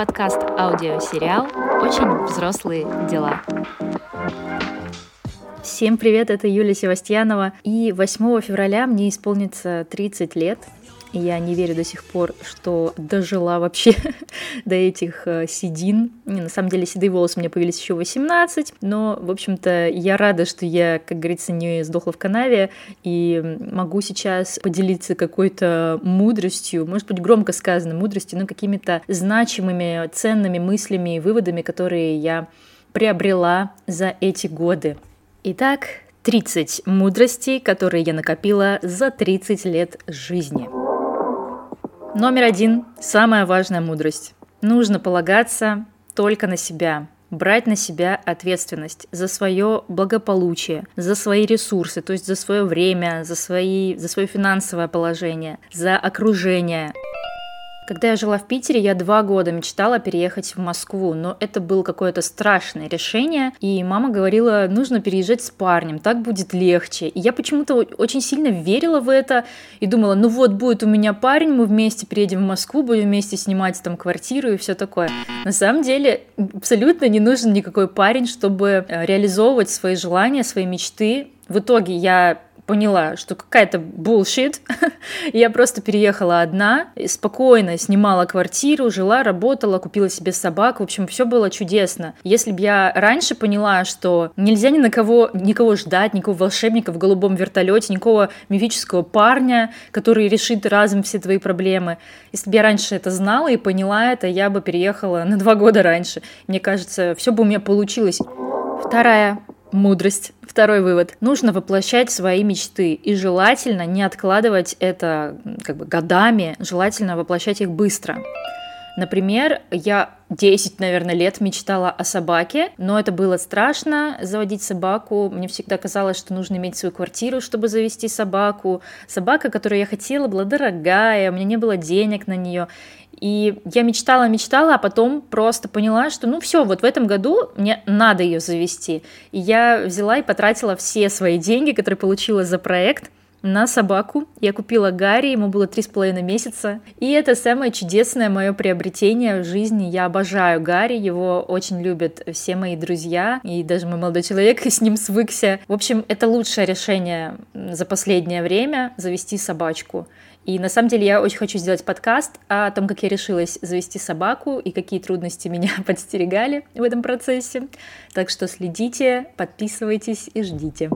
подкаст аудиосериал «Очень взрослые дела». Всем привет, это Юлия Севастьянова. И 8 февраля мне исполнится 30 лет. Я не верю до сих пор, что дожила вообще до этих э, седин. Не, на самом деле седые волосы у меня появились еще 18, но, в общем-то, я рада, что я, как говорится, не сдохла в канаве и могу сейчас поделиться какой-то мудростью, может быть, громко сказано мудростью, но какими-то значимыми, ценными мыслями и выводами, которые я приобрела за эти годы. Итак, 30 мудростей, которые я накопила за 30 лет жизни. Номер один. Самая важная мудрость. Нужно полагаться только на себя, брать на себя ответственность за свое благополучие, за свои ресурсы, то есть за свое время, за, свои, за свое финансовое положение, за окружение. Когда я жила в Питере, я два года мечтала переехать в Москву, но это было какое-то страшное решение, и мама говорила, нужно переезжать с парнем, так будет легче. И я почему-то очень сильно верила в это и думала, ну вот будет у меня парень, мы вместе переедем в Москву, будем вместе снимать там квартиру и все такое. На самом деле абсолютно не нужен никакой парень, чтобы э, реализовывать свои желания, свои мечты. В итоге я поняла, что какая-то bullshit. я просто переехала одна, спокойно снимала квартиру, жила, работала, купила себе собак. В общем, все было чудесно. Если бы я раньше поняла, что нельзя ни на кого, никого ждать, никакого волшебника в голубом вертолете, никакого мифического парня, который решит разом все твои проблемы. Если бы я раньше это знала и поняла это, я бы переехала на два года раньше. Мне кажется, все бы у меня получилось. Вторая Мудрость. Второй вывод. Нужно воплощать свои мечты и желательно не откладывать это как бы годами, желательно воплощать их быстро. Например, я 10, наверное, лет мечтала о собаке, но это было страшно заводить собаку. Мне всегда казалось, что нужно иметь свою квартиру, чтобы завести собаку. Собака, которую я хотела, была дорогая, у меня не было денег на нее. И я мечтала, мечтала, а потом просто поняла, что ну все, вот в этом году мне надо ее завести. И я взяла и потратила все свои деньги, которые получила за проект, на собаку. Я купила Гарри, ему было три с половиной месяца. И это самое чудесное мое приобретение в жизни. Я обожаю Гарри, его очень любят все мои друзья, и даже мой молодой человек с ним свыкся. В общем, это лучшее решение за последнее время завести собачку. И на самом деле я очень хочу сделать подкаст о том, как я решилась завести собаку и какие трудности меня подстерегали в этом процессе. Так что следите, подписывайтесь и ждите.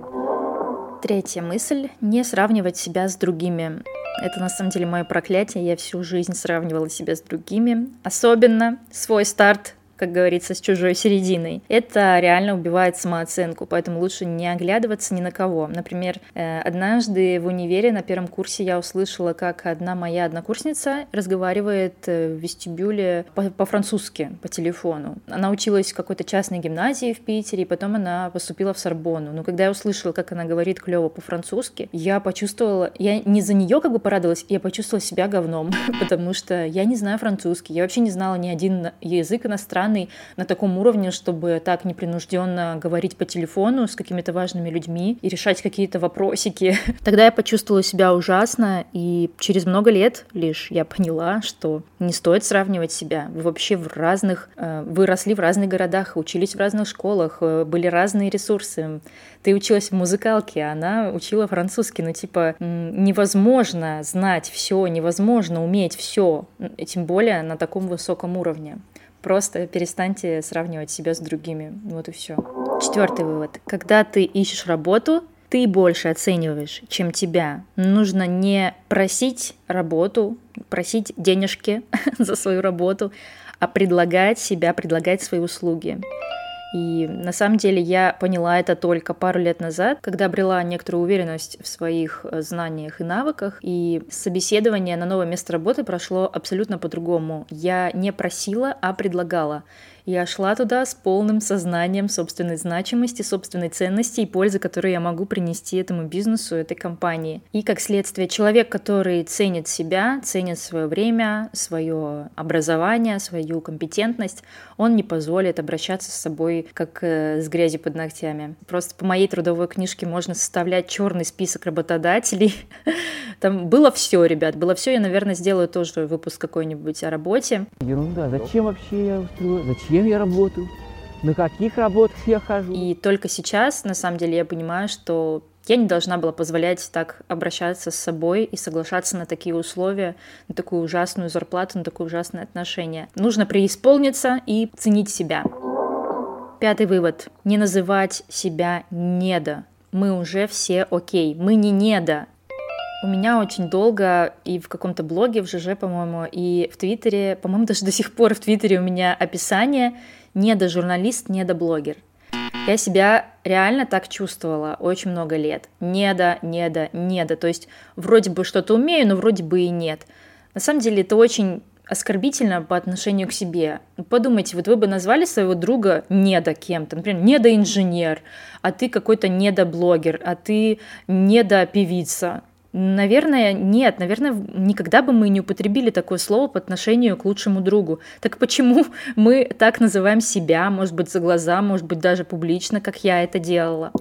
Третья мысль — не сравнивать себя с другими. Это на самом деле мое проклятие. Я всю жизнь сравнивала себя с другими. Особенно свой старт как говорится, с чужой серединой. Это реально убивает самооценку, поэтому лучше не оглядываться ни на кого. Например, э, однажды в универе на первом курсе я услышала, как одна моя однокурсница разговаривает э, в вестибюле по-французски по, телефону. Она училась в какой-то частной гимназии в Питере, и потом она поступила в Сорбонну. Но когда я услышала, как она говорит клево по-французски, я почувствовала, я не за нее как бы порадовалась, я почувствовала себя говном, потому что я не знаю французский, я вообще не знала ни один язык иностранный, иностранный на таком уровне, чтобы так непринужденно говорить по телефону с какими-то важными людьми и решать какие-то вопросики. Тогда я почувствовала себя ужасно, и через много лет лишь я поняла, что не стоит сравнивать себя. Вы вообще в разных, э, вы росли в разных городах, учились в разных школах, э, были разные ресурсы. Ты училась в музыкалке, а она учила французский. Ну, типа, невозможно знать все, невозможно уметь все, тем более на таком высоком уровне. Просто перестаньте сравнивать себя с другими. Вот и все. Четвертый вывод. Когда ты ищешь работу, ты больше оцениваешь, чем тебя. Нужно не просить работу, просить денежки за свою работу, а предлагать себя, предлагать свои услуги. И на самом деле я поняла это только пару лет назад, когда обрела некоторую уверенность в своих э, знаниях и навыках. И собеседование на новое место работы прошло абсолютно по-другому. Я не просила, а предлагала. Я шла туда с полным сознанием собственной значимости, собственной ценности и пользы, которую я могу принести этому бизнесу, этой компании. И как следствие, человек, который ценит себя, ценит свое время, свое образование, свою компетентность, он не позволит обращаться с собой как э, с грязью под ногтями. Просто по моей трудовой книжке можно составлять черный список работодателей. Там было все, ребят, было все. Я, наверное, сделаю тоже выпуск какой-нибудь о работе. Ерунда. Зачем вообще я устроил? Зачем я работаю? На каких работах я хожу? И только сейчас, на самом деле, я понимаю, что я не должна была позволять так обращаться с собой и соглашаться на такие условия, на такую ужасную зарплату, на такое ужасное отношение. Нужно преисполниться и ценить себя. Пятый вывод. Не называть себя недо. Мы уже все окей. Мы не недо. У меня очень долго и в каком-то блоге, в ЖЖ, по-моему, и в Твиттере, по-моему, даже до сих пор в Твиттере у меня описание «недо-журналист, недо-блогер». Я себя реально так чувствовала очень много лет. Недо, недо, недо. То есть вроде бы что-то умею, но вроде бы и нет. На самом деле это очень оскорбительно по отношению к себе. Подумайте, вот вы бы назвали своего друга недо кем-то, например, недоинженер, а ты какой-то недоблогер, а ты недопевица. Наверное, нет. Наверное, никогда бы мы не употребили такое слово по отношению к лучшему другу. Так почему мы так называем себя, может быть, за глаза, может быть, даже публично, как я это делала?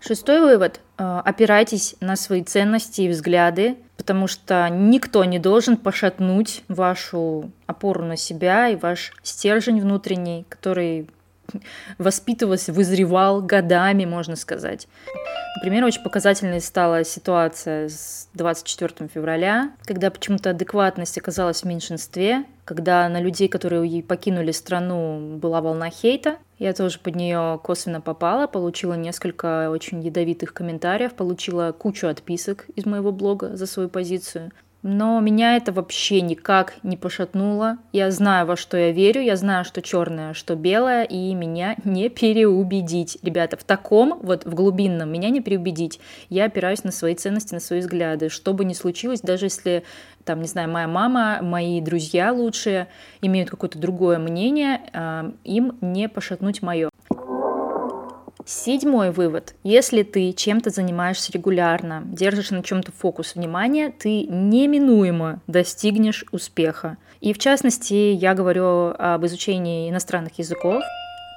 Шестой вывод. Э, опирайтесь на свои ценности и взгляды, потому что никто не должен пошатнуть вашу опору на себя и ваш стержень внутренний, который воспитывался, вызревал годами, можно сказать. Например, очень показательной стала ситуация с 24 февраля, когда почему-то адекватность оказалась в меньшинстве, когда на людей, которые покинули страну, была волна хейта. Я тоже под нее косвенно попала, получила несколько очень ядовитых комментариев, получила кучу отписок из моего блога за свою позицию. Но меня это вообще никак не пошатнуло. Я знаю, во что я верю, я знаю, что черное, что белое, и меня не переубедить. Ребята, в таком, вот в глубинном, меня не переубедить. Я опираюсь на свои ценности, на свои взгляды. Что бы ни случилось, даже если, там, не знаю, моя мама, мои друзья лучшие имеют какое-то другое мнение, а, им не пошатнуть мое. Седьмой вывод. Если ты чем-то занимаешься регулярно, держишь на чем-то фокус внимания, ты неминуемо достигнешь успеха. И в частности, я говорю об изучении иностранных языков.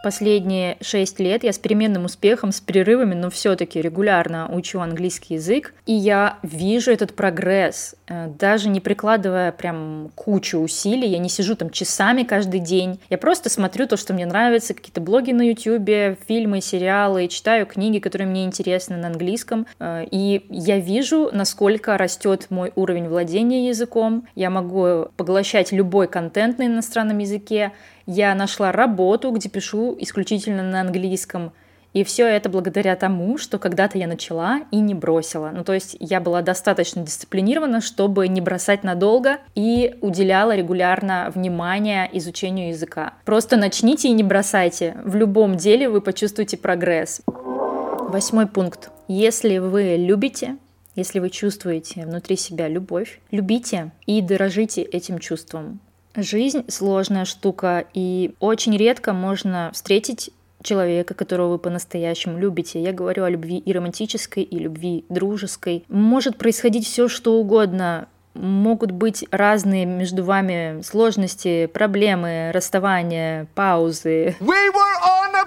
Последние шесть лет я с переменным успехом, с перерывами, но все-таки регулярно учу английский язык, и я вижу этот прогресс, э, даже не прикладывая прям кучу усилий, я не сижу там часами каждый день, я просто смотрю то, что мне нравится, какие-то блоги на YouTube, фильмы, сериалы, читаю книги, которые мне интересны на английском, э, и я вижу, насколько растет мой уровень владения языком, я могу поглощать любой контент на иностранном языке, я нашла работу, где пишу исключительно на английском. И все это благодаря тому, что когда-то я начала и не бросила. Ну, то есть я была достаточно дисциплинирована, чтобы не бросать надолго и уделяла регулярно внимание изучению языка. Просто начните и не бросайте. В любом деле вы почувствуете прогресс. Восьмой пункт. Если вы любите, если вы чувствуете внутри себя любовь, любите и дорожите этим чувством. Жизнь сложная штука, и очень редко можно встретить человека, которого вы по-настоящему любите. Я говорю о любви и романтической, и любви дружеской. Может происходить все, что угодно. Могут быть разные между вами сложности, проблемы, расставания, паузы. We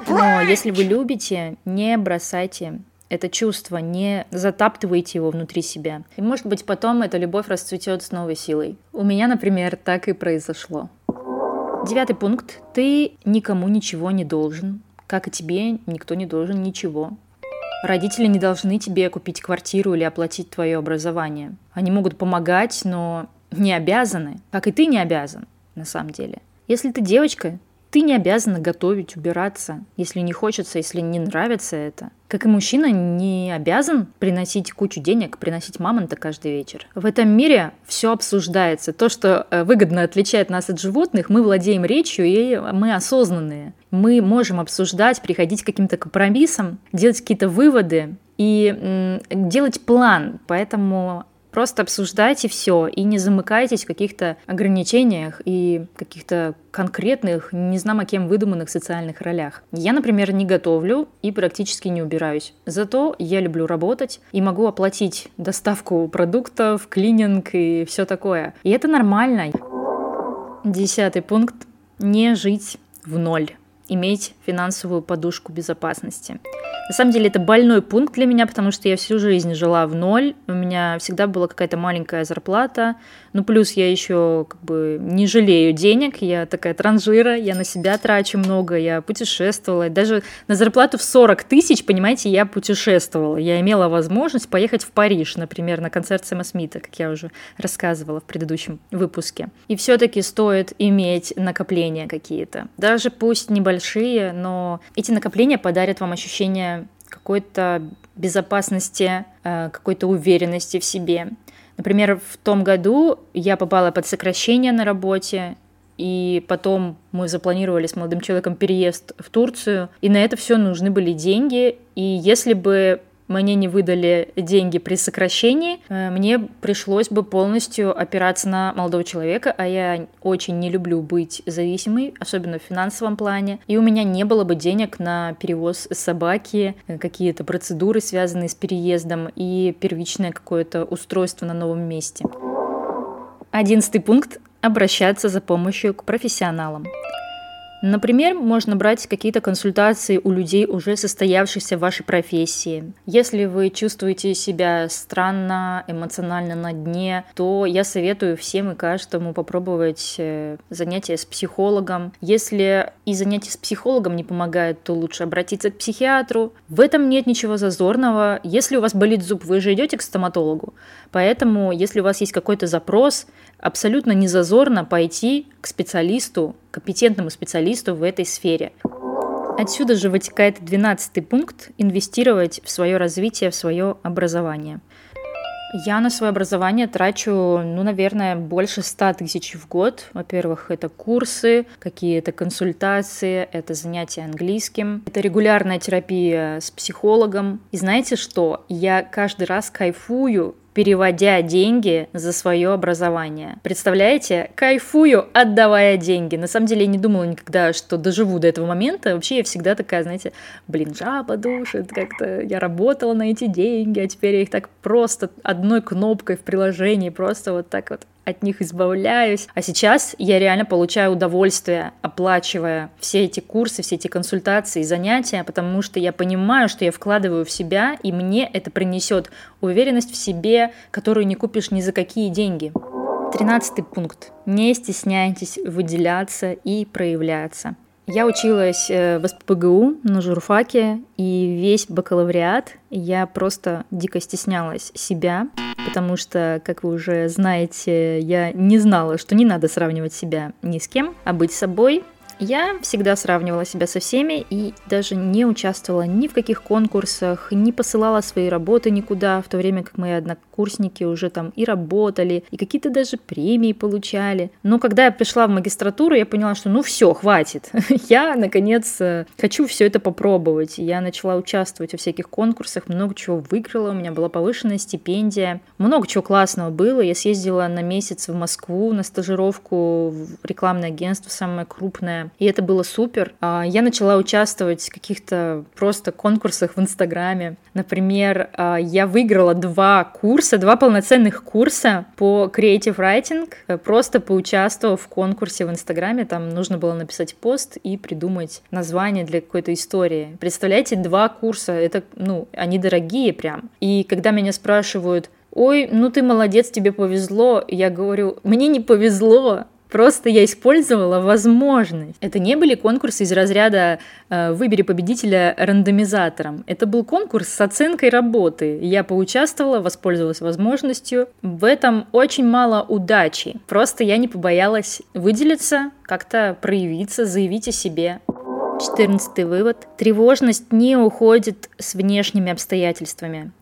Но если вы любите, не бросайте это чувство, не затаптывайте его внутри себя. И может быть потом эта любовь расцветет с новой силой. У меня, например, так и произошло. Девятый пункт. Ты никому ничего не должен, как и тебе никто не должен ничего. Родители не должны тебе купить квартиру или оплатить твое образование. Они могут помогать, но не обязаны, как и ты не обязан, на самом деле. Если ты девочка, ты не обязана готовить, убираться, если не хочется, если не нравится это. Как и мужчина не обязан приносить кучу денег, приносить мамонта каждый вечер. В этом мире все обсуждается. То, что э, выгодно отличает нас от животных, мы владеем речью и мы осознанные. Мы можем обсуждать, приходить к каким-то компромиссам, делать какие-то выводы и делать план. Поэтому Просто обсуждайте все и не замыкайтесь в каких-то ограничениях и каких-то конкретных, не знамо кем выдуманных социальных ролях. Я, например, не готовлю и практически не убираюсь. Зато я люблю работать и могу оплатить доставку продуктов, клининг и все такое. И это нормально. Десятый пункт. Не жить в ноль иметь финансовую подушку безопасности. На самом деле это больной пункт для меня, потому что я всю жизнь жила в ноль, у меня всегда была какая-то маленькая зарплата, ну плюс я еще как бы не жалею денег, я такая транжира, я на себя трачу много, я путешествовала, даже на зарплату в 40 тысяч, понимаете, я путешествовала, я имела возможность поехать в Париж, например, на концерт Сэма Смита, как я уже рассказывала в предыдущем выпуске. И все-таки стоит иметь накопления какие-то, даже пусть небольшие, но эти накопления подарят вам ощущение какой-то безопасности, э, какой-то уверенности в себе. Например, в том году я попала под сокращение на работе, и потом мы запланировали с молодым человеком переезд в Турцию, и на это все нужны были деньги. И если бы мне не выдали деньги при сокращении, э, мне пришлось бы полностью опираться на молодого человека, а я очень не люблю быть зависимой, особенно в финансовом плане. И у меня не было бы денег на перевоз собаки, э, какие-то процедуры, связанные с переездом и первичное какое-то устройство на новом месте. Одиннадцатый пункт – обращаться за помощью к профессионалам. Например, можно брать какие-то консультации у людей, уже состоявшихся в вашей профессии. Если вы чувствуете себя странно, эмоционально на дне, то я советую всем и каждому попробовать э, занятия с психологом. Если и занятия с психологом не помогает, то лучше обратиться к психиатру. В этом нет ничего зазорного. Если у вас болит зуб, вы же идете к стоматологу. Поэтому, если у вас есть какой-то запрос, абсолютно не зазорно пойти к специалисту, компетентному специалисту в этой сфере. Отсюда же вытекает 12 пункт – инвестировать в свое развитие, в свое образование. Я на свое образование трачу, ну, наверное, больше 100 тысяч в год. Во-первых, это курсы, какие-то консультации, это занятия английским, это регулярная терапия с психологом. И знаете что? Я каждый раз кайфую переводя деньги за свое образование. Представляете? Кайфую, отдавая деньги. На самом деле я не думала никогда, что доживу до этого момента. Вообще я всегда такая, знаете, блин, жаба душит, как-то я работала на эти деньги, а теперь я их так просто одной кнопкой в приложении просто вот так вот от них избавляюсь. А сейчас я реально получаю удовольствие, оплачивая все эти курсы, все эти консультации занятия, потому что я понимаю, что я вкладываю в себя, и мне это принесет уверенность в себе, которую не купишь ни за какие деньги. Тринадцатый пункт. Не стесняйтесь выделяться и проявляться. Я училась э, в СПБГУ на журфаке, и весь бакалавриат я просто дико стеснялась себя, потому что, как вы уже знаете, я не знала, что не надо сравнивать себя ни с кем, а быть собой я всегда сравнивала себя со всеми и даже не участвовала ни в каких конкурсах, не посылала свои работы никуда, в то время как мои однокурсники уже там и работали, и какие-то даже премии получали. Но когда я пришла в магистратуру, я поняла, что ну все, хватит. я, наконец, э, хочу все это попробовать. Я начала участвовать во всяких конкурсах, много чего выиграла, у меня была повышенная стипендия, много чего классного было. Я съездила на месяц в Москву на стажировку в рекламное агентство, самое крупное и это было супер. А, я начала участвовать в каких-то просто конкурсах в Инстаграме. Например, а, я выиграла два курса, два полноценных курса по Creative Writing, э, просто поучаствовав в конкурсе в Инстаграме. Там нужно было написать пост и придумать название для какой-то истории. Представляете, два курса, это, ну, они дорогие прям. И когда меня спрашивают, ой, ну ты молодец, тебе повезло. Я говорю, мне не повезло, Просто я использовала возможность. Это не были конкурсы из разряда э, «Выбери победителя рандомизатором». Это был конкурс с оценкой работы. Я поучаствовала, воспользовалась возможностью. В этом очень мало удачи. Просто я не побоялась выделиться, как-то проявиться, заявить о себе. Четырнадцатый вывод. Тревожность не уходит с внешними обстоятельствами.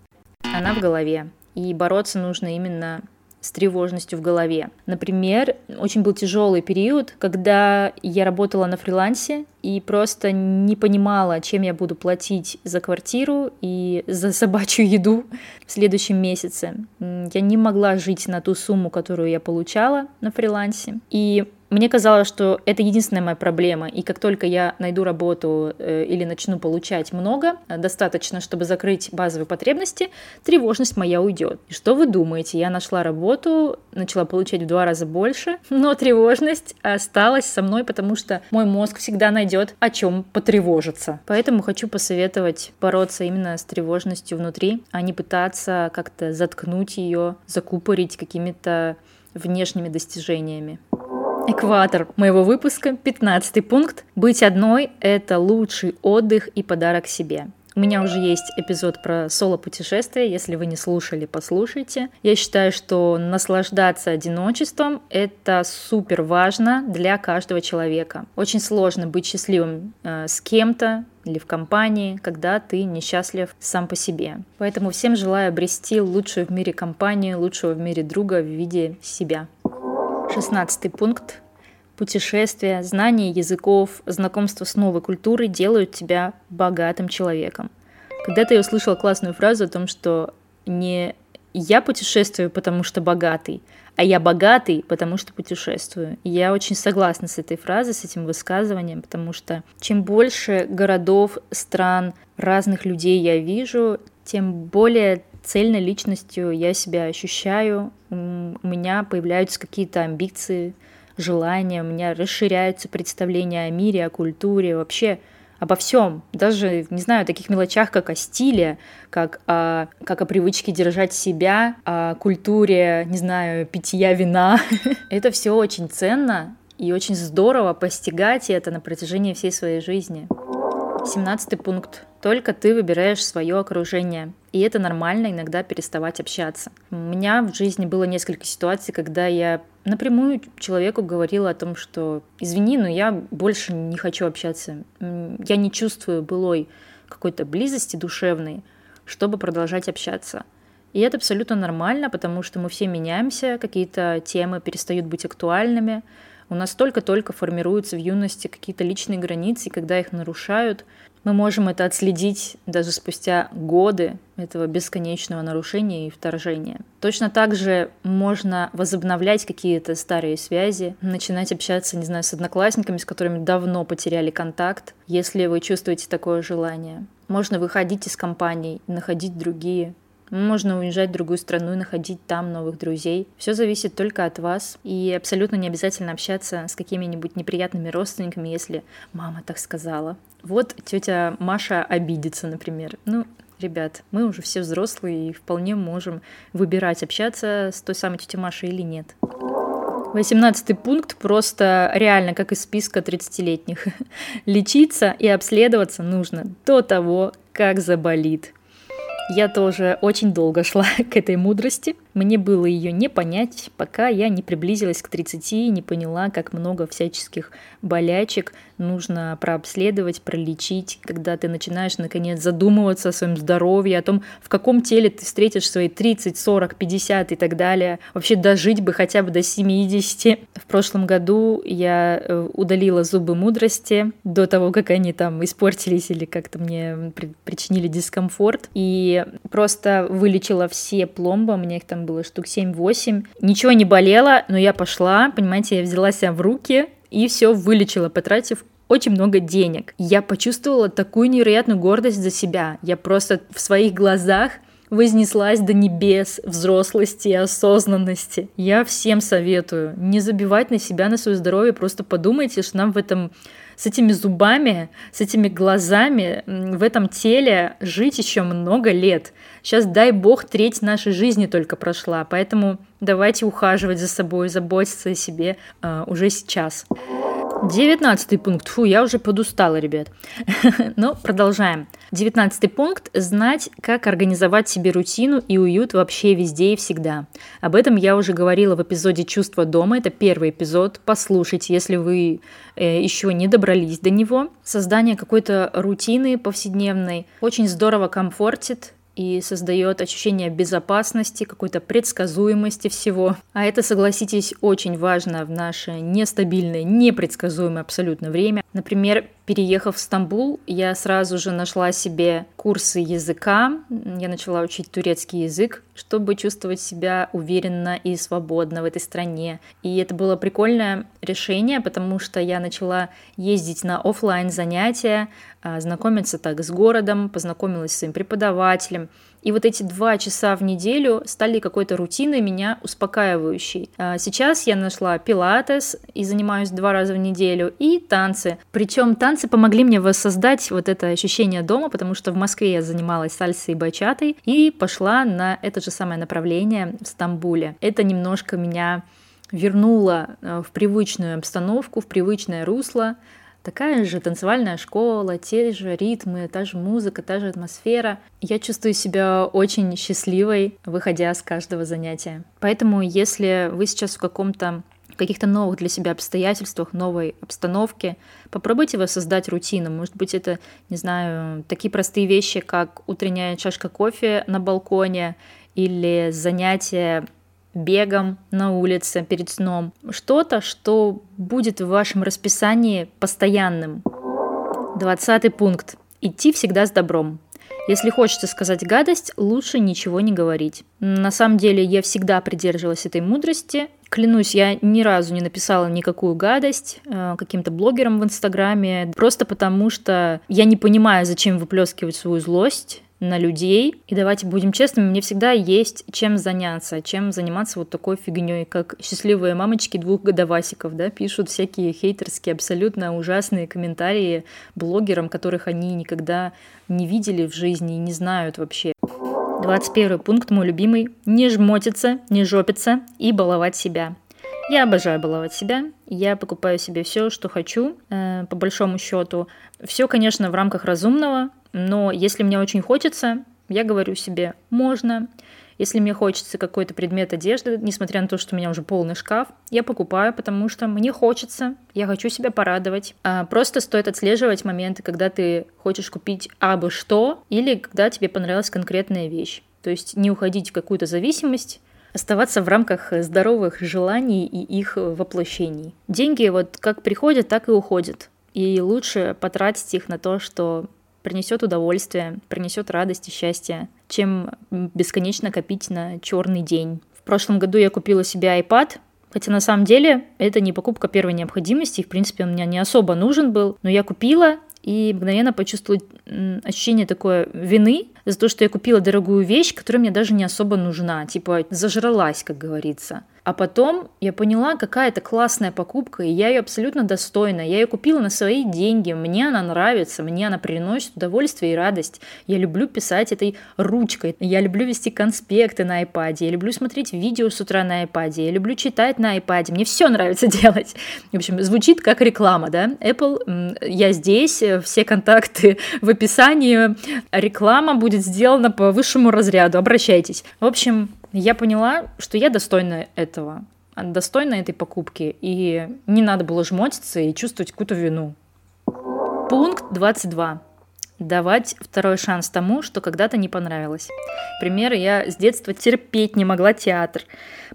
Она в голове. И бороться нужно именно с тревожностью в голове. Например, очень был тяжелый период, когда я работала на фрилансе и просто не понимала, чем я буду платить за квартиру и за собачью еду в следующем месяце. Я не могла жить на ту сумму, которую я получала на фрилансе. И мне казалось, что это единственная моя проблема, и как только я найду работу э, или начну получать много, э, достаточно, чтобы закрыть базовые потребности, тревожность моя уйдет. И что вы думаете? Я нашла работу, начала получать в два раза больше, но тревожность осталась со мной, потому что мой мозг всегда найдет о чем потревожиться. Поэтому хочу посоветовать бороться именно с тревожностью внутри, а не пытаться как-то заткнуть ее, закупорить какими-то внешними достижениями. Экватор моего выпуска, 15 пункт. Быть одной – это лучший отдых и подарок себе. У меня уже есть эпизод про соло-путешествия, если вы не слушали, послушайте. Я считаю, что наслаждаться одиночеством — это супер важно для каждого человека. Очень сложно быть счастливым э, с кем-то, или в компании, когда ты несчастлив сам по себе. Поэтому всем желаю обрести лучшую в мире компанию, лучшего в мире друга в виде себя. Шестнадцатый пункт. Путешествия, знание языков, знакомство с новой культурой делают тебя богатым человеком. Когда-то я услышала классную фразу о том, что не я путешествую, потому что богатый, а я богатый, потому что путешествую. И я очень согласна с этой фразой, с этим высказыванием, потому что чем больше городов, стран, разных людей я вижу, тем более цельной личностью я себя ощущаю, у меня появляются какие-то амбиции, желания, у меня расширяются представления о мире, о культуре, вообще обо всем, даже, не знаю, о таких мелочах, как о стиле, как о, как о привычке держать себя, о культуре, не знаю, питья вина. Это все очень ценно и очень здорово постигать это на протяжении всей своей жизни. 17 пункт. Только ты выбираешь свое окружение. И это нормально иногда переставать общаться. У меня в жизни было несколько ситуаций, когда я напрямую человеку говорила о том, что извини, но я больше не хочу общаться. Я не чувствую былой какой-то близости душевной, чтобы продолжать общаться. И это абсолютно нормально, потому что мы все меняемся, какие-то темы перестают быть актуальными, у нас только-только формируются в юности какие-то личные границы, и когда их нарушают, мы можем это отследить даже спустя годы этого бесконечного нарушения и вторжения. Точно так же можно возобновлять какие-то старые связи, начинать общаться, не знаю, с одноклассниками, с которыми давно потеряли контакт, если вы чувствуете такое желание. Можно выходить из компаний, находить другие. Можно уезжать в другую страну и находить там новых друзей. Все зависит только от вас. И абсолютно не обязательно общаться с какими-нибудь неприятными родственниками, если мама так сказала. Вот тетя Маша обидится, например. Ну, ребят, мы уже все взрослые и вполне можем выбирать, общаться с той самой тетей Машей или нет. Восемнадцатый пункт просто реально как из списка 30-летних. Лечиться и обследоваться нужно до того, как заболит. Я тоже очень долго шла к этой мудрости. Мне было ее не понять, пока я не приблизилась к 30 и не поняла, как много всяческих болячек нужно прообследовать, пролечить, когда ты начинаешь наконец задумываться о своем здоровье, о том, в каком теле ты встретишь свои 30, 40, 50 и так далее. Вообще дожить бы хотя бы до 70. В прошлом году я э, удалила зубы мудрости до того, как они там испортились или как-то мне причинили дискомфорт. И просто вылечила все пломбы, у меня их там было штук 7-8. Ничего не болело, но я пошла, понимаете, я взяла себя в руки и все вылечила, потратив очень много денег. Я почувствовала такую невероятную гордость за себя. Я просто в своих глазах вознеслась до небес взрослости и осознанности. Я всем советую не забивать на себя, на свое здоровье, просто подумайте, что нам в этом с этими зубами, с этими глазами в этом теле жить еще много лет. Сейчас, дай бог, треть нашей жизни только прошла, поэтому давайте ухаживать за собой, заботиться о себе э, уже сейчас. Девятнадцатый пункт. Фу, я уже подустала, ребят. Но продолжаем. Девятнадцатый пункт. Знать, как организовать себе рутину и уют вообще везде и всегда. Об этом я уже говорила в эпизоде «Чувство дома». Это первый эпизод. Послушайте, если вы э, еще не добрались до него. Создание какой-то рутины повседневной очень здорово комфортит и создает ощущение безопасности, какой-то предсказуемости всего. А это, согласитесь, очень важно в наше нестабильное, непредсказуемое абсолютно время. Например, переехав в Стамбул, я сразу же нашла себе курсы языка. Я начала учить турецкий язык, чтобы чувствовать себя уверенно и свободно в этой стране. И это было прикольное решение, потому что я начала ездить на офлайн занятия, а, знакомиться так с городом, познакомилась с своим преподавателем. И вот эти два часа в неделю стали какой-то рутиной меня успокаивающей. А сейчас я нашла пилатес и занимаюсь два раза в неделю, и танцы. Причем танцы помогли мне воссоздать вот это ощущение дома, потому что в Москве я занималась сальсой и бачатой и пошла на это же самое направление в Стамбуле. Это немножко меня вернуло э, в привычную обстановку, в привычное русло, Такая же танцевальная школа, те же ритмы, та же музыка, та же атмосфера. Я чувствую себя очень счастливой, выходя с каждого занятия. Поэтому, если вы сейчас в каком-то каких-то новых для себя обстоятельствах, новой обстановке. Попробуйте воссоздать рутину. Может быть, это, не знаю, такие простые вещи, как утренняя чашка кофе на балконе или занятие бегом на улице перед сном. Что-то, что будет в вашем расписании постоянным. Двадцатый пункт. Идти всегда с добром. Если хочется сказать гадость, лучше ничего не говорить. На самом деле я всегда придерживалась этой мудрости. Клянусь, я ни разу не написала никакую гадость э, каким-то блогерам в Инстаграме, просто потому что я не понимаю, зачем выплескивать свою злость на людей. И давайте будем честными, мне всегда есть чем заняться, чем заниматься вот такой фигней, как счастливые мамочки двух годовасиков, да, пишут всякие хейтерские, абсолютно ужасные комментарии блогерам, которых они никогда не видели в жизни и не знают вообще. 21 пункт, мой любимый. Не жмотиться, не жопиться и баловать себя. Я обожаю баловать себя. Я покупаю себе все, что хочу, э, по большому счету. Все, конечно, в рамках разумного, но если мне очень хочется, я говорю себе, можно. Если мне хочется какой-то предмет одежды, несмотря на то, что у меня уже полный шкаф, я покупаю, потому что мне хочется, я хочу себя порадовать. А просто стоит отслеживать моменты, когда ты хочешь купить абы что, или когда тебе понравилась конкретная вещь. То есть не уходить в какую-то зависимость, оставаться в рамках здоровых желаний и их воплощений. Деньги вот как приходят, так и уходят. И лучше потратить их на то, что принесет удовольствие, принесет радость и счастье, чем бесконечно копить на черный день. В прошлом году я купила себе iPad, Хотя на самом деле это не покупка первой необходимости, в принципе он мне не особо нужен был, но я купила и мгновенно почувствовала ощущение такой вины за то, что я купила дорогую вещь, которая мне даже не особо нужна, типа зажралась, как говорится. А потом я поняла, какая это классная покупка, и я ее абсолютно достойна. Я ее купила на свои деньги, мне она нравится, мне она приносит удовольствие и радость. Я люблю писать этой ручкой, я люблю вести конспекты на iPad, я люблю смотреть видео с утра на iPad, я люблю читать на iPad, мне все нравится делать. В общем, звучит как реклама, да? Apple, я здесь, все контакты в описании, реклама будет сделана по высшему разряду, обращайтесь. В общем, я поняла, что я достойна этого, достойна этой покупки, и не надо было жмотиться и чувствовать какую-то вину. Пункт 22 давать второй шанс тому, что когда-то не понравилось. Пример, я с детства терпеть не могла театр.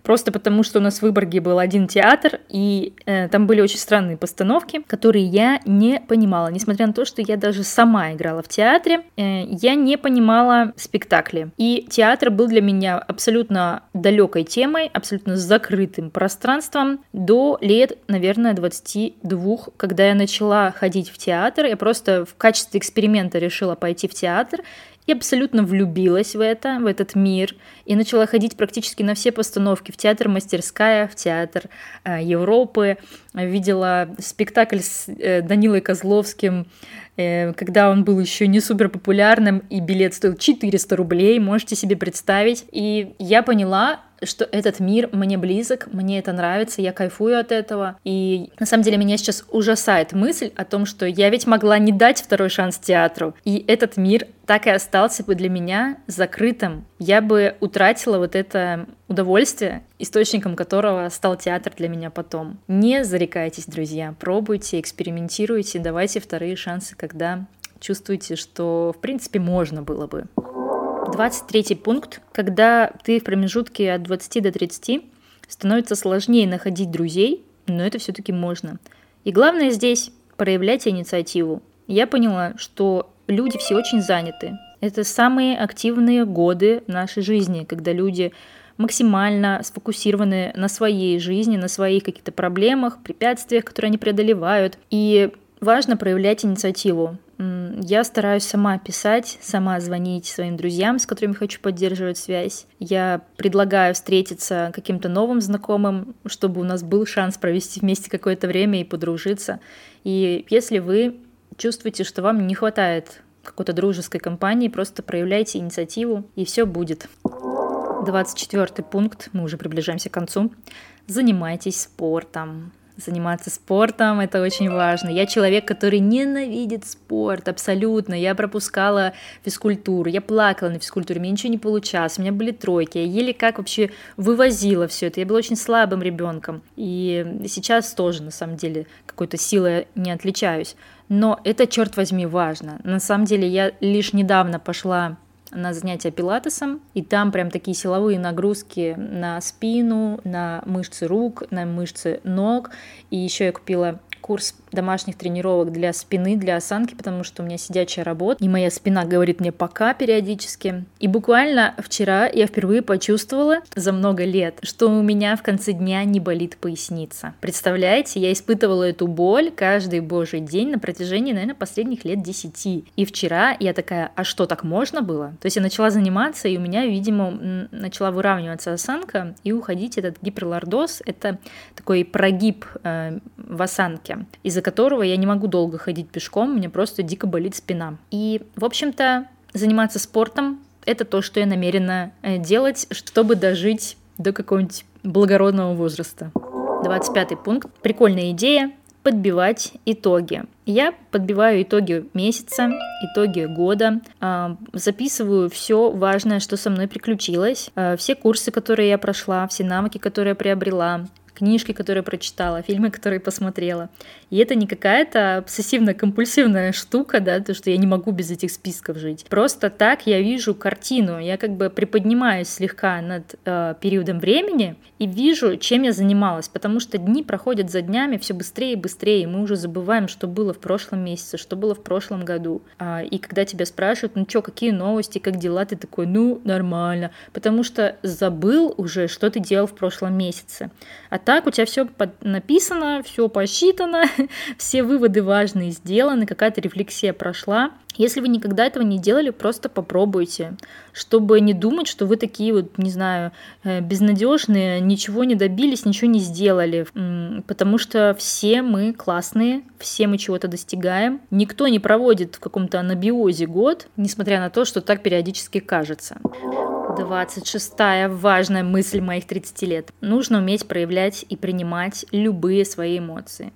Просто потому, что у нас в Выборге был один театр, и э, там были очень странные постановки, которые я не понимала. Несмотря на то, что я даже сама играла в театре, э, я не понимала спектакли. И театр был для меня абсолютно далекой темой, абсолютно закрытым пространством до лет, наверное, 22, когда я начала ходить в театр. Я просто в качестве эксперимента решила пойти в театр и абсолютно влюбилась в это, в этот мир, и начала ходить практически на все постановки в театр «Мастерская», в театр э, Европы. Видела спектакль с э, Данилой Козловским, э, когда он был еще не супер популярным, и билет стоил 400 рублей, можете себе представить. И я поняла, что этот мир мне близок, мне это нравится, я кайфую от этого. И на самом деле меня сейчас ужасает мысль о том, что я ведь могла не дать второй шанс театру. И этот мир так и остался бы для меня закрытым. Я бы утратила вот это удовольствие, источником которого стал театр для меня потом. Не зарекайтесь, друзья, пробуйте, экспериментируйте, давайте вторые шансы, когда чувствуете, что в принципе можно было бы. 23 пункт. Когда ты в промежутке от 20 до 30, становится сложнее находить друзей, но это все-таки можно. И главное здесь проявлять инициативу. Я поняла, что люди все очень заняты. Это самые активные годы нашей жизни, когда люди максимально сфокусированы на своей жизни, на своих каких-то проблемах, препятствиях, которые они преодолевают. И важно проявлять инициативу. Я стараюсь сама писать, сама звонить своим друзьям, с которыми хочу поддерживать связь. Я предлагаю встретиться каким-то новым знакомым, чтобы у нас был шанс провести вместе какое-то время и подружиться. И если вы чувствуете, что вам не хватает какой-то дружеской компании, просто проявляйте инициативу, и все будет. 24 пункт, мы уже приближаемся к концу. Занимайтесь спортом. Заниматься спортом это очень важно. Я человек, который ненавидит спорт абсолютно. Я пропускала физкультуру, я плакала на физкультуре, мне ничего не получалось, у меня были тройки, я еле как вообще вывозила все это. Я была очень слабым ребенком. И сейчас тоже, на самом деле, какой-то силой не отличаюсь. Но это, черт возьми, важно. На самом деле, я лишь недавно пошла на занятия пилатесом, и там прям такие силовые нагрузки на спину, на мышцы рук, на мышцы ног, и еще я купила курс домашних тренировок для спины, для осанки, потому что у меня сидячая работа, и моя спина говорит мне пока периодически. И буквально вчера я впервые почувствовала за много лет, что у меня в конце дня не болит поясница. Представляете, я испытывала эту боль каждый божий день на протяжении, наверное, последних лет десяти. И вчера я такая, а что, так можно было? То есть я начала заниматься, и у меня, видимо, начала выравниваться осанка и уходить этот гиперлордоз. Это такой прогиб э, в осанке из-за которого я не могу долго ходить пешком, мне просто дико болит спина. И, в общем-то, заниматься спортом — это то, что я намерена э, делать, чтобы дожить до какого-нибудь благородного возраста. 25 пункт. Прикольная идея подбивать итоги. Я подбиваю итоги месяца, итоги года, а, записываю все важное, что со мной приключилось, а, все курсы, которые я прошла, все навыки, которые я приобрела, книжки, которые прочитала, фильмы, которые посмотрела. И это не какая-то обсессивно-компульсивная штука, да, то, что я не могу без этих списков жить. Просто так я вижу картину, я как бы приподнимаюсь слегка над э, периодом времени и вижу, чем я занималась, потому что дни проходят за днями все быстрее и быстрее, и мы уже забываем, что было в прошлом месяце, что было в прошлом году. А, и когда тебя спрашивают, ну что, какие новости, как дела, ты такой, ну, нормально, потому что забыл уже, что ты делал в прошлом месяце. А так у тебя все написано, все посчитано, все выводы важные сделаны, какая-то рефлексия прошла. Если вы никогда этого не делали, просто попробуйте, чтобы не думать, что вы такие вот, не знаю, э, безнадежные, ничего не добились, ничего не сделали. Потому что все мы классные, все мы чего-то достигаем. Никто не проводит в каком-то анабиозе год, несмотря на то, что так периодически кажется. 26-я важная мысль моих 30 лет. Нужно уметь проявлять и принимать любые свои эмоции.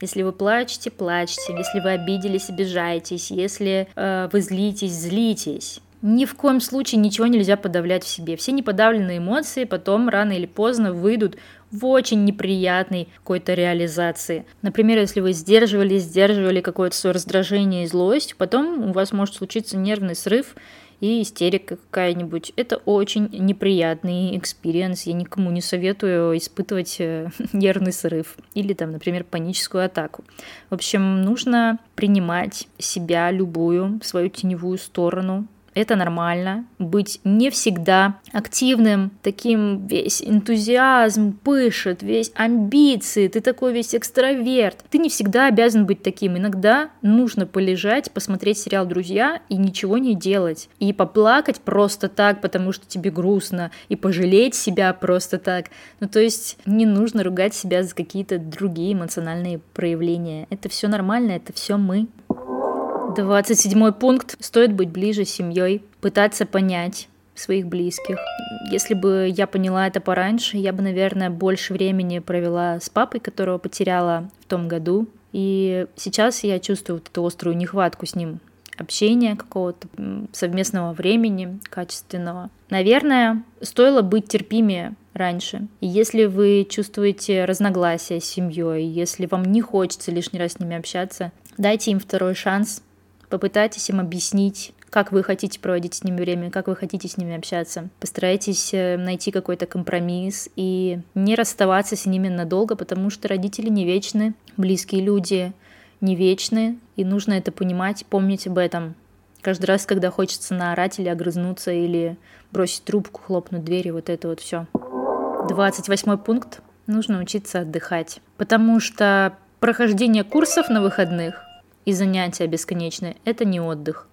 Если вы плачете, плачьте. Если вы обиделись, обижайтесь. Если э, вы злитесь, злитесь. Ни в коем случае ничего нельзя подавлять в себе. Все неподавленные эмоции потом рано или поздно выйдут в очень неприятной какой-то реализации. Например, если вы сдерживали, сдерживали какое-то свое раздражение и злость, потом у вас может случиться нервный срыв, и истерика какая-нибудь. Это очень неприятный experience. Я никому не советую испытывать э, нервный срыв или там, например, паническую атаку. В общем, нужно принимать себя, любую, свою теневую сторону, это нормально. Быть не всегда активным, таким весь энтузиазм пышет, весь амбиции, ты такой весь экстраверт. Ты не всегда обязан быть таким. Иногда нужно полежать, посмотреть сериал «Друзья» и ничего не делать. И поплакать просто так, потому что тебе грустно, и пожалеть себя просто так. Ну, то есть не нужно ругать себя за какие-то другие эмоциональные проявления. Это все нормально, это все мы. 27 пункт. Стоит быть ближе с семьей, пытаться понять своих близких. Если бы я поняла это пораньше, я бы, наверное, больше времени провела с папой, которого потеряла в том году. И сейчас я чувствую вот эту острую нехватку с ним общения какого-то совместного времени качественного. Наверное, стоило быть терпимее раньше. И если вы чувствуете разногласия с семьей, если вам не хочется лишний раз с ними общаться, дайте им второй шанс, Попытайтесь им объяснить, как вы хотите проводить с ними время, как вы хотите с ними общаться. Постарайтесь э, найти какой-то компромисс и не расставаться с ними надолго, потому что родители не вечны, близкие люди не вечны, и нужно это понимать, помнить об этом. Каждый раз, когда хочется наорать или огрызнуться, или бросить трубку, хлопнуть дверью, вот это вот все. 28 пункт. Нужно учиться отдыхать. Потому что прохождение курсов на выходных и занятия бесконечные – это не отдых.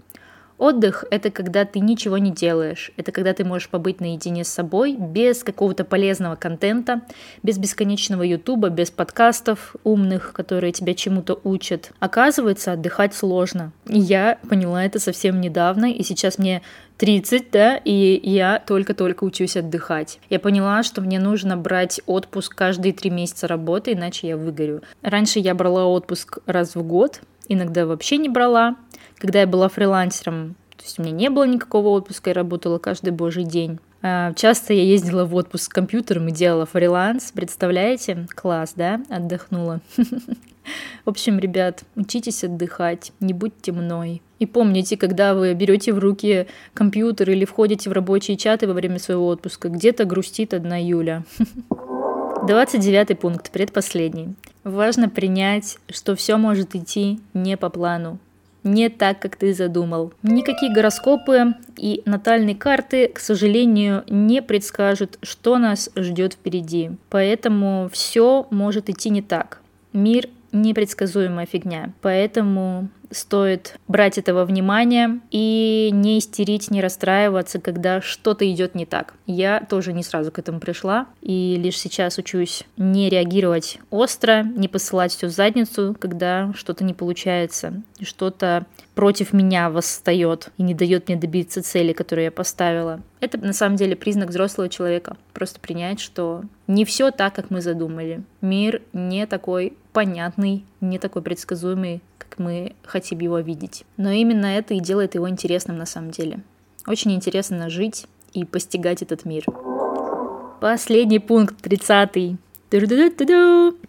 Отдых — это когда ты ничего не делаешь, это когда ты можешь побыть наедине с собой, без какого-то полезного контента, без бесконечного ютуба, без подкастов умных, которые тебя чему-то учат. Оказывается, отдыхать сложно. Я поняла это совсем недавно, и сейчас мне 30, да, и я только-только учусь отдыхать. Я поняла, что мне нужно брать отпуск каждые три месяца работы, иначе я выгорю. Раньше я брала отпуск раз в год, иногда вообще не брала. Когда я была фрилансером, то есть у меня не было никакого отпуска, я работала каждый божий день. А, часто я ездила в отпуск с компьютером и делала фриланс. Представляете? Класс, да? Отдохнула. В общем, ребят, учитесь отдыхать, не будьте мной. И помните, когда вы берете в руки компьютер или входите в рабочие чаты во время своего отпуска, где-то грустит одна Юля. 29 пункт, предпоследний. Важно принять, что все может идти не по плану, не так, как ты задумал. Никакие гороскопы и натальные карты, к сожалению, не предскажут, что нас ждет впереди. Поэтому все может идти не так. Мир непредсказуемая фигня. Поэтому стоит брать этого внимания и не истерить, не расстраиваться, когда что-то идет не так. Я тоже не сразу к этому пришла, и лишь сейчас учусь не реагировать остро, не посылать все в задницу, когда что-то не получается, что-то против меня восстает и не дает мне добиться цели, которую я поставила. Это на самом деле признак взрослого человека. Просто принять, что не все так, как мы задумали. Мир не такой понятный, не такой предсказуемый, мы хотим его видеть. Но именно это и делает его интересным на самом деле. Очень интересно жить и постигать этот мир. Последний пункт, 30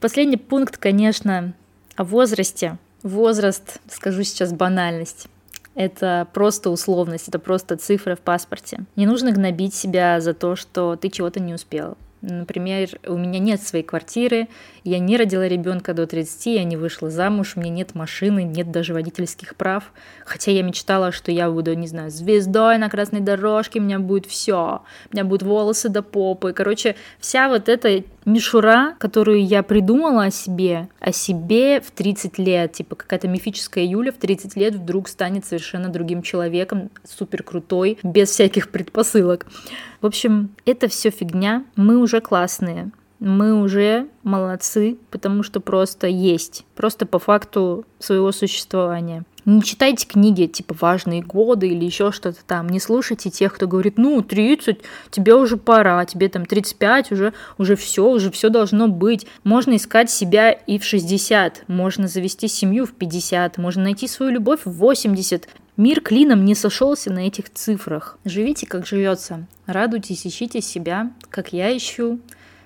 Последний пункт, конечно, о возрасте. Возраст, скажу сейчас банальность. Это просто условность, это просто цифра в паспорте. Не нужно гнобить себя за то, что ты чего-то не успел. Например, у меня нет своей квартиры, я не родила ребенка до 30, я не вышла замуж, у меня нет машины, нет даже водительских прав. Хотя я мечтала, что я буду, не знаю, звездой на красной дорожке, у меня будет все, у меня будут волосы до попы. Короче, вся вот эта мишура, которую я придумала о себе, о себе в 30 лет, типа какая-то мифическая Юля в 30 лет вдруг станет совершенно другим человеком, супер крутой, без всяких предпосылок. В общем, это все фигня. Мы уже классные. Мы уже молодцы, потому что просто есть. Просто по факту своего существования. Не читайте книги, типа «Важные годы» или еще что-то там. Не слушайте тех, кто говорит, ну, 30, тебе уже пора, тебе там 35, уже, уже все, уже все должно быть. Можно искать себя и в 60, можно завести семью в 50, можно найти свою любовь в 80. Мир клином не сошелся на этих цифрах. Живите, как живется. Радуйтесь, ищите себя, как я ищу,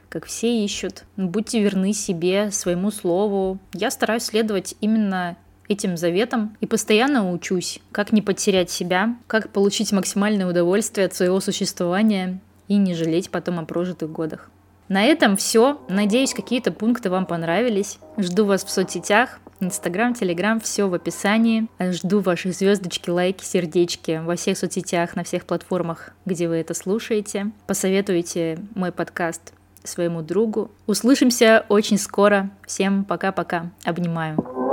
как все ищут. Будьте верны себе, своему слову. Я стараюсь следовать именно этим заветом и постоянно учусь, как не потерять себя, как получить максимальное удовольствие от своего существования и не жалеть потом о прожитых годах. На этом все. Надеюсь, какие-то пункты вам понравились. Жду вас в соцсетях. Инстаграм, Телеграм, все в описании. Жду ваших звездочки, лайки, сердечки во всех соцсетях, на всех платформах, где вы это слушаете. Посоветуйте мой подкаст своему другу. Услышимся очень скоро. Всем пока-пока. Обнимаю.